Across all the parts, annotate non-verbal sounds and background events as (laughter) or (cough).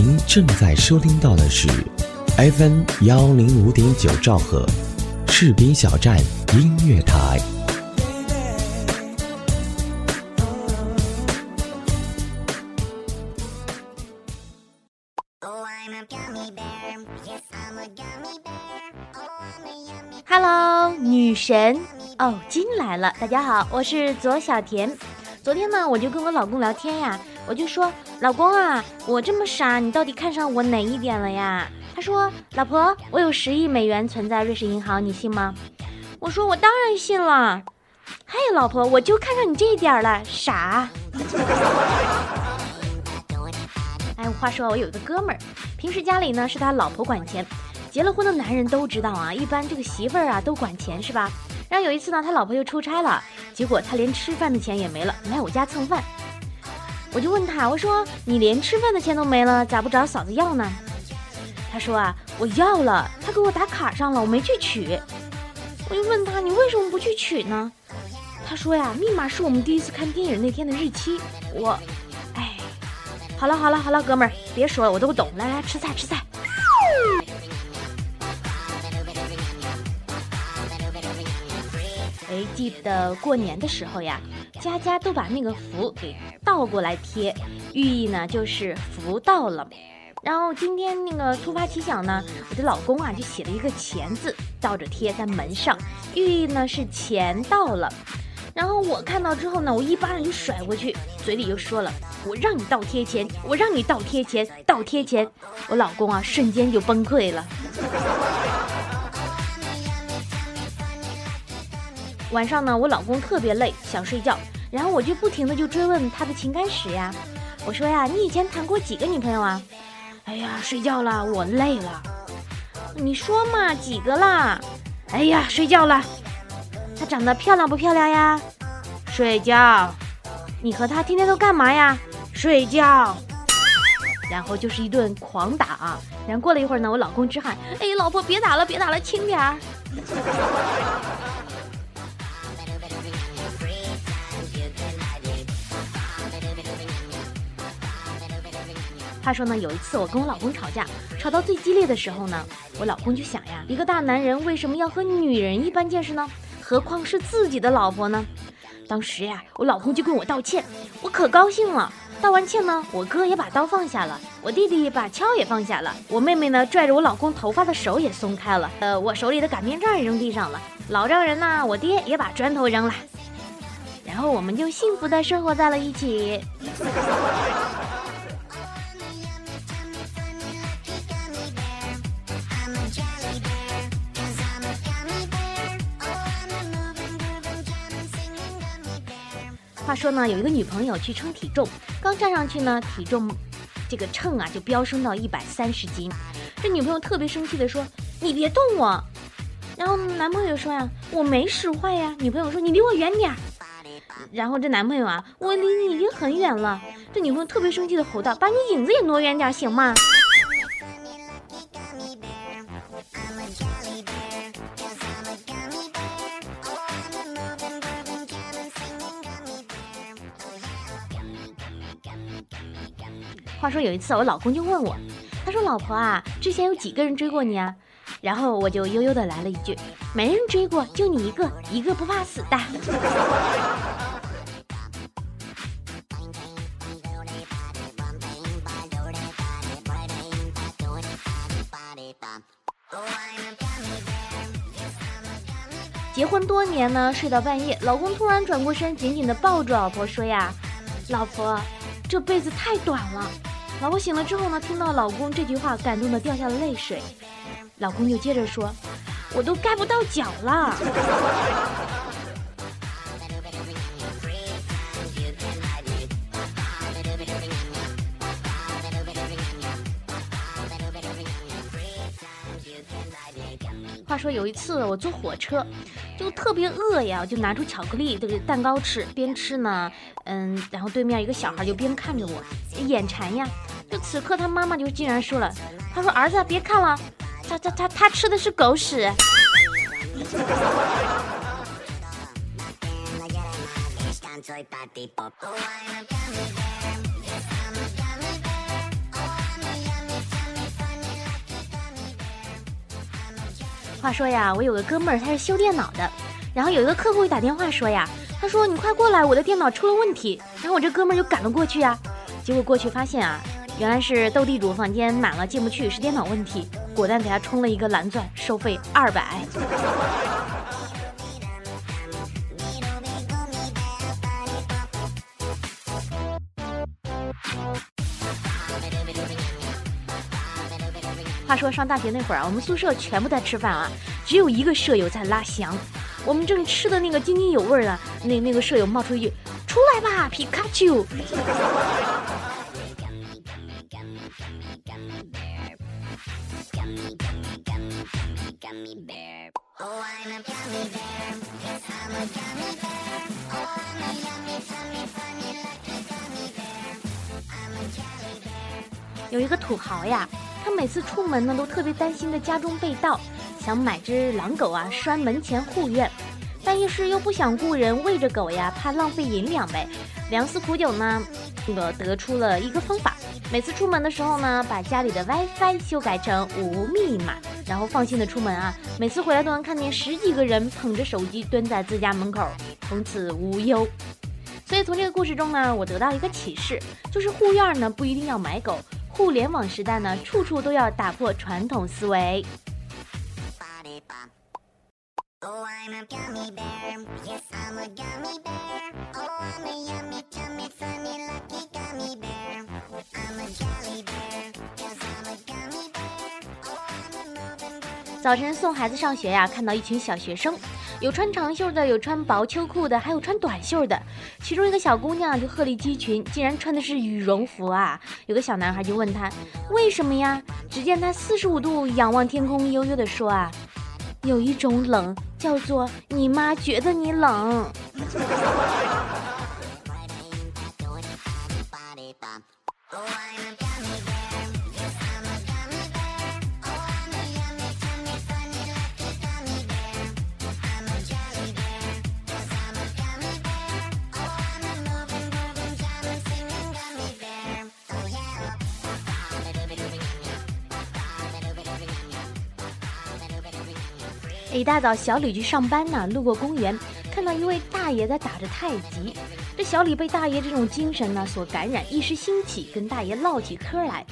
您正在收听到的是 FM 幺零五点九兆赫，士兵小站音乐台。Hello，女神哦，金来了！大家好，我是左小甜。昨天呢，我就跟我老公聊天呀，我就说，老公啊，我这么傻，你到底看上我哪一点了呀？他说，老婆，我有十亿美元存在瑞士银行，你信吗？我说，我当然信了。嘿，老婆，我就看上你这一点了，傻。(laughs) 哎，话说我有一个哥们儿，平时家里呢是他老婆管钱，结了婚的男人都知道啊，一般这个媳妇儿啊都管钱是吧？然后有一次呢，他老婆又出差了，结果他连吃饭的钱也没了，来我家蹭饭。我就问他，我说你连吃饭的钱都没了，咋不找嫂子要呢？他说啊，我要了，他给我打卡上了，我没去取。我就问他，你为什么不去取呢？他说呀，密码是我们第一次看电影那天的日期。我，哎，好了好了好了，哥们儿，别说了，我都懂。来来，吃菜吃菜。哎，记得过年的时候呀，家家都把那个福给倒过来贴，寓意呢就是福到了。然后今天那个突发奇想呢，我的老公啊就写了一个钱字，倒着贴在门上，寓意呢是钱到了。然后我看到之后呢，我一巴掌就甩过去，嘴里又说了：“我让你倒贴钱，我让你倒贴钱，倒贴钱。”我老公啊瞬间就崩溃了。晚上呢，我老公特别累，想睡觉，然后我就不停的就追问他的情感史呀。我说呀，你以前谈过几个女朋友啊？哎呀，睡觉了，我累了。你说嘛，几个啦？哎呀，睡觉了。她长得漂亮不漂亮呀？睡觉。你和她天天都干嘛呀？睡觉。然后就是一顿狂打啊。然后过了一会儿呢，我老公直喊：“哎，老婆别打了，别打了，轻点儿。”话说呢，有一次我跟我老公吵架，吵到最激烈的时候呢，我老公就想呀，一个大男人为什么要和女人一般见识呢？何况是自己的老婆呢？当时呀，我老公就跟我道歉，我可高兴了。道完歉呢，我哥也把刀放下了，我弟弟把锹也放下了，我妹妹呢拽着我老公头发的手也松开了，呃，我手里的擀面杖也扔地上了，老丈人呢，我爹也把砖头扔了，然后我们就幸福的生活在了一起。话说呢，有一个女朋友去称体重，刚站上去呢，体重这个秤啊就飙升到一百三十斤。这女朋友特别生气的说：“你别动我。”然后男朋友说呀：“我没使坏呀。”女朋友说：“你离我远点。”然后这男朋友啊：“我离你已经很远了。”这女朋友特别生气的吼道：“把你影子也挪远点行吗？”话说有一次，我老公就问我，他说：“老婆啊，之前有几个人追过你啊？”然后我就悠悠的来了一句：“没人追过，就你一个，一个不怕死的。(laughs) ”结婚多年呢，睡到半夜，老公突然转过身，紧紧的抱住老婆说：“呀，老婆，这辈子太短了。”老婆醒了之后呢，听到老公这句话，感动的掉下了泪水。老公就接着说：“我都盖不到脚了。”话说有一次我坐火车，就特别饿呀，就拿出巧克力这个蛋糕吃，边吃呢，嗯，然后对面一个小孩就边看着我，眼馋呀。就此刻他妈妈就竟然说了，他说儿子别看了，他他他他吃的是狗屎。(laughs) 话说呀，我有个哥们儿，他是修电脑的，然后有一个客户打电话说呀，他说你快过来，我的电脑出了问题。然后我这哥们儿就赶了过去呀，结果过去发现啊，原来是斗地主房间满了进不去，是电脑问题，果断给他充了一个蓝钻，收费二百。话说上大学那会儿啊，我们宿舍全部在吃饭啊，只有一个舍友在拉翔。我们正吃的那个津津有味呢，那那个舍友冒出一句：“出来吧，皮卡丘！” (laughs) 有一个土豪呀。他每次出门呢，都特别担心的家中被盗，想买只狼狗啊拴门前护院，但一时又不想雇人喂着狗呀，怕浪费银两呗。良思苦酒呢，那个得出了一个方法，每次出门的时候呢，把家里的 WiFi 修改成无密码，然后放心的出门啊，每次回来都能看见十几个人捧着手机蹲在自家门口，从此无忧。所以从这个故事中呢，我得到一个启示，就是护院呢不一定要买狗。互联网时代呢，处处都要打破传统思维。早晨送孩子上学呀，看到一群小学生，有穿长袖的，有穿薄秋裤的，还有穿短袖的。其中一个小姑娘就鹤立鸡群，竟然穿的是羽绒服啊！有个小男孩就问他为什么呀？只见他四十五度仰望天空，悠悠地说啊：“有一种冷，叫做你妈觉得你冷。”一大早，小李去上班呢，路过公园，看到一位大爷在打着太极。这小李被大爷这种精神呢所感染，一时兴起，跟大爷唠起嗑来。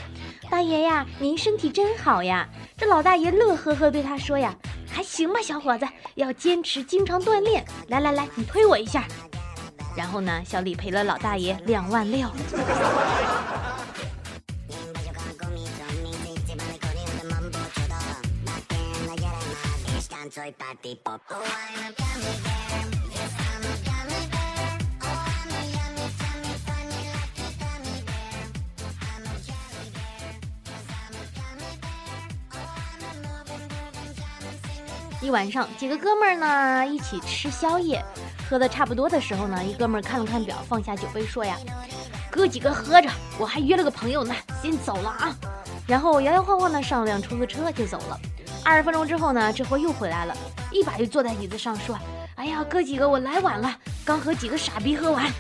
大爷呀，您身体真好呀！这老大爷乐呵呵对他说呀：“还行吧，小伙子，要坚持，经常锻炼。来来来，你推我一下。”然后呢，小李赔了老大爷两万六。一晚上，几个哥们儿呢一起吃宵夜，喝的差不多的时候呢，一哥们儿看了看表，放下酒杯说呀：“哥几个喝着，我还约了个朋友呢，先走了啊。”然后摇摇晃晃的上了辆出租车就走了。二十分钟之后呢，这货又回来了，一把就坐在椅子上说：“哎呀，哥几个，我来晚了，刚和几个傻逼喝完。”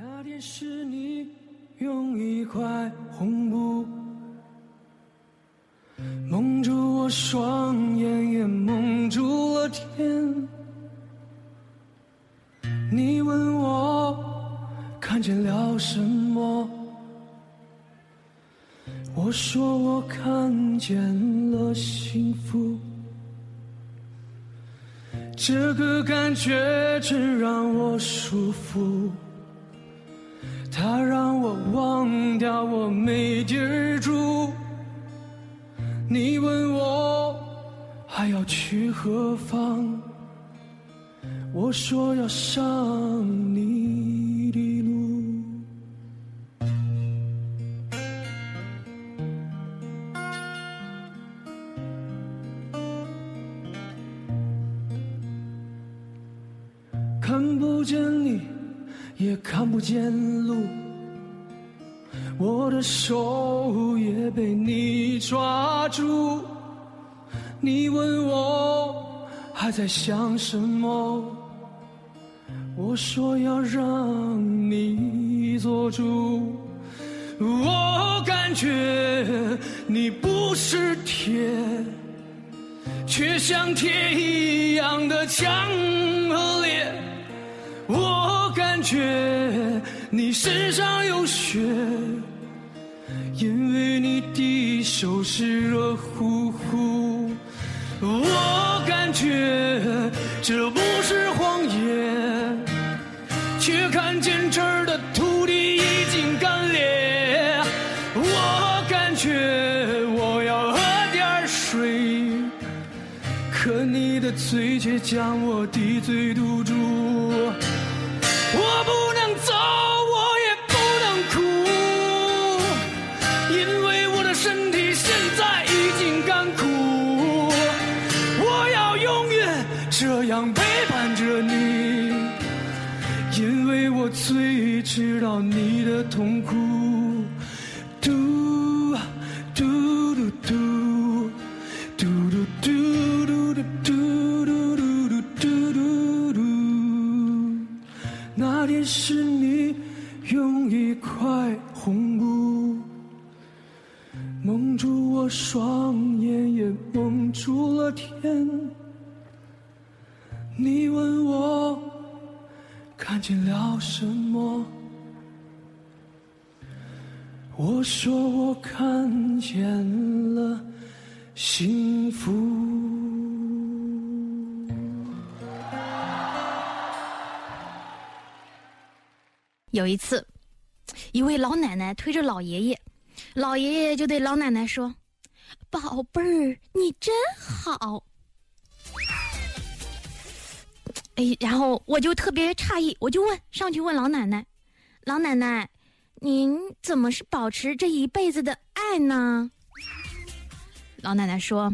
那天是你用一块红布蒙住我双眼，也蒙住了天。你问我看见了什么？我说我看见了幸福，这个感觉真让我舒服，他让我忘掉我没地儿住。你问我还要去何方？我说要上你住。你问我还在想什么？我说要让你做主。我感觉你不是铁，却像铁一样的强和烈。我感觉你身上有血。因为你手是热乎乎，我感觉这不是谎言，却看见这儿的土地已经干裂。我感觉我要喝点水，可你的嘴却将我的嘴堵住。知道你的痛苦，嘟嘟嘟嘟嘟嘟嘟嘟嘟嘟嘟嘟嘟嘟。那天是你用一块红布蒙住我双眼，也蒙住了天。你问我。看见了什么？我说我看见了幸福。有一次，一位老奶奶推着老爷爷，老爷爷就对老奶奶说：“宝贝儿，你真好。”哎，然后我就特别诧异，我就问上去问老奶奶：“老奶奶，您怎么是保持这一辈子的爱呢？”老奶奶说：“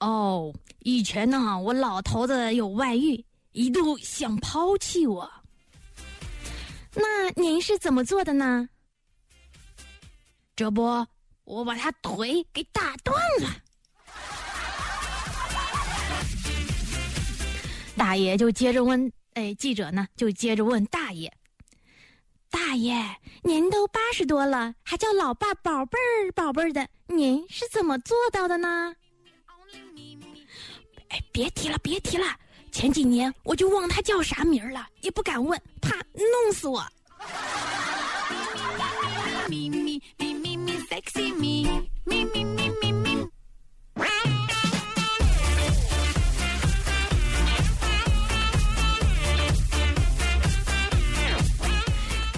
哦，以前呢，我老头子有外遇，一度想抛弃我。那您是怎么做的呢？这不，我把他腿给打断了。”大爷就接着问，哎，记者呢就接着问大爷：“大爷，您都八十多了，还叫老爸宝贝儿宝贝儿的，您是怎么做到的呢？”哎，别提了，别提了，前几年我就忘他叫啥名儿了，也不敢问，怕弄死我。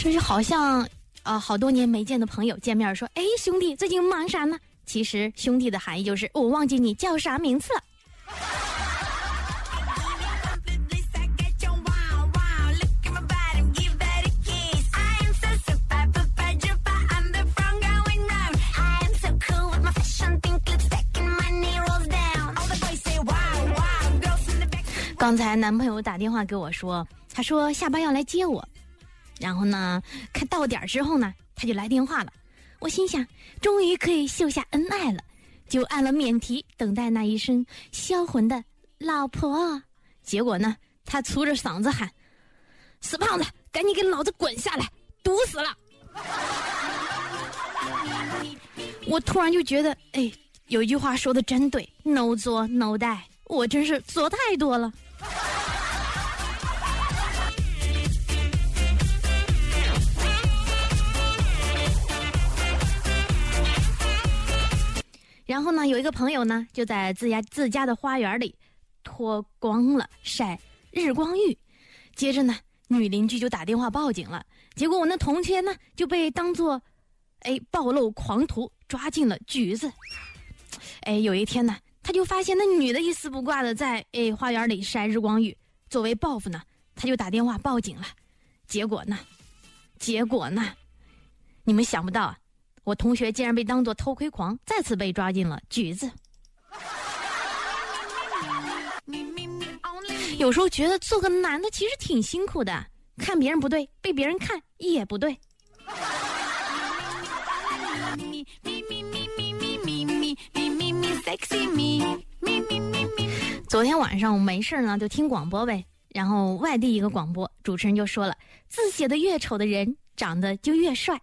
这就好像，呃，好多年没见的朋友见面说：“哎，兄弟，最近忙啥呢？”其实兄弟的含义就是我忘记你叫啥名字了。刚才男朋友打电话给我说，他说下班要来接我。然后呢，看到点之后呢，他就来电话了。我心想，终于可以秀下恩爱了，就按了免提，等待那一声销魂的“老婆”。结果呢，他粗着嗓子喊：“死胖子，赶紧给老子滚下来，堵死了！”我突然就觉得，哎，有一句话说的真对：“no 作 no die。”我真是做太多了。然后呢，有一个朋友呢，就在自家自家的花园里脱光了晒日光浴。接着呢，女邻居就打电话报警了。结果我那同学呢，就被当做哎暴露狂徒抓进了局子。哎，有一天呢，他就发现那女的一丝不挂的在哎花园里晒日光浴。作为报复呢，他就打电话报警了。结果呢，结果呢，你们想不到啊。我同学竟然被当作偷窥狂，再次被抓进了局子。有时候觉得做个男的其实挺辛苦的，看别人不对，被别人看也不对。昨天晚上我没事呢，就听广播呗。然后外地一个广播主持人就说了：“字写的越丑的人，长得就越帅。”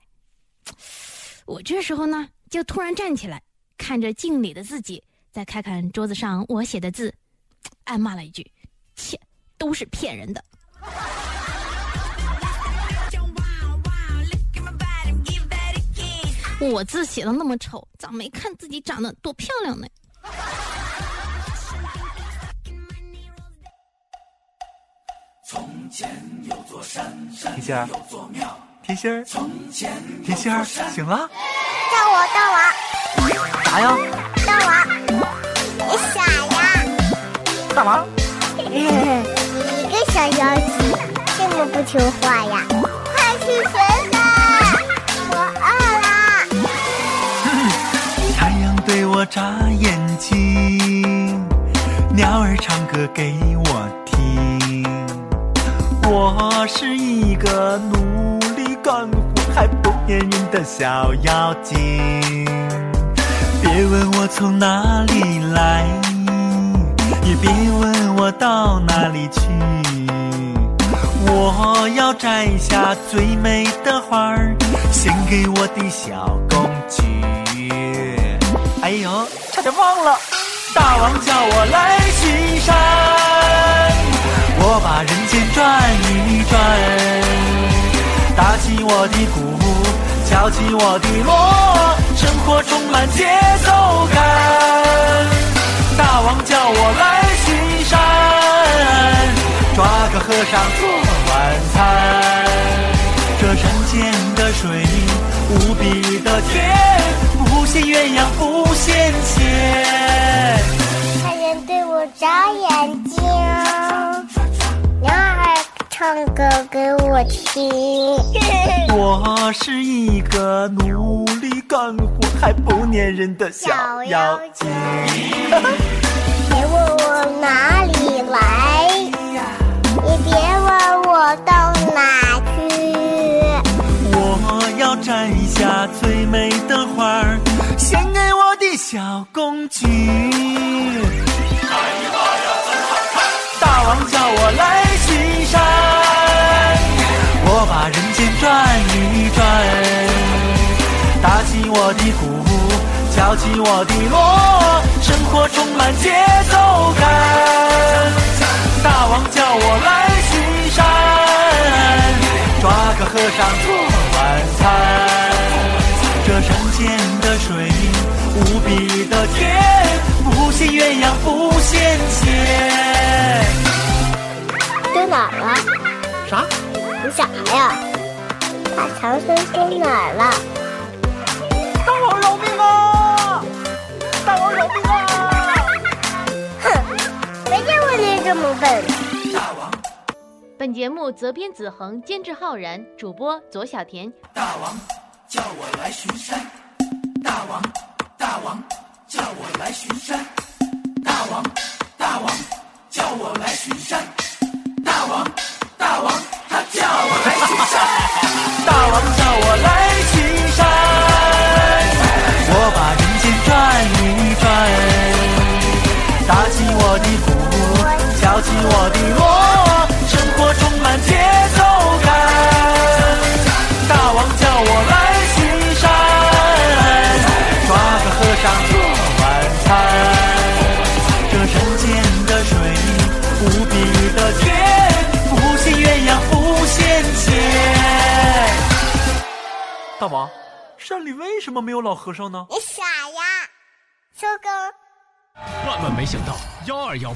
我这时候呢，就突然站起来，看着镜里的自己，再看看桌子上我写的字，暗骂了一句：“切，都是骗人的。”我字写的那么丑，咋没看自己长得多漂亮呢？从前有座山，山上有座庙。甜心儿，甜心儿，醒了。叫我，大王。啥呀？大王，你傻呀？大王。(laughs) 你个小妖精，这么不听话呀？快去学习，我饿了。太阳对我眨眼睛，鸟儿唱歌给我听。我是一个努干活还不粘人的小妖精。别问我从哪里来，也别问我到哪里去。我要摘下最美的花儿，献给我的小公举。哎呦，差点忘了，大王叫我来巡山，我把人间转一转，打起我的鼓，敲起我的锣，生活充满节奏感。大王叫我来巡山，抓个和尚做晚餐。这山间的水无比的甜，不羡鸳鸯不羡仙。太阳对我眨眼睛，唱歌给我听。(laughs) 我是一个努力干活还不粘人的小妖精。(laughs) 别问我哪里来，你别问我到哪去。我要摘下最美的花儿，献给我的小公举。我的鼓，敲起我的锣，生活充满节奏感。大王叫我来巡山，抓个和尚做晚餐。这山间的水无比的甜，不羡鸳鸯不羡仙。丢哪儿了？啥？你想啥呀？把唐僧丢哪儿了？这么笨。大王，本节目责编子恒，监制浩然，主播左小田。大王叫我来巡山。大王，大王叫我来巡山。大王，大王叫我来巡山。大王，大王他叫我来巡山。大王叫我来大王，山里为什么没有老和尚呢？你傻呀？收工。万万没想到，幺二幺八。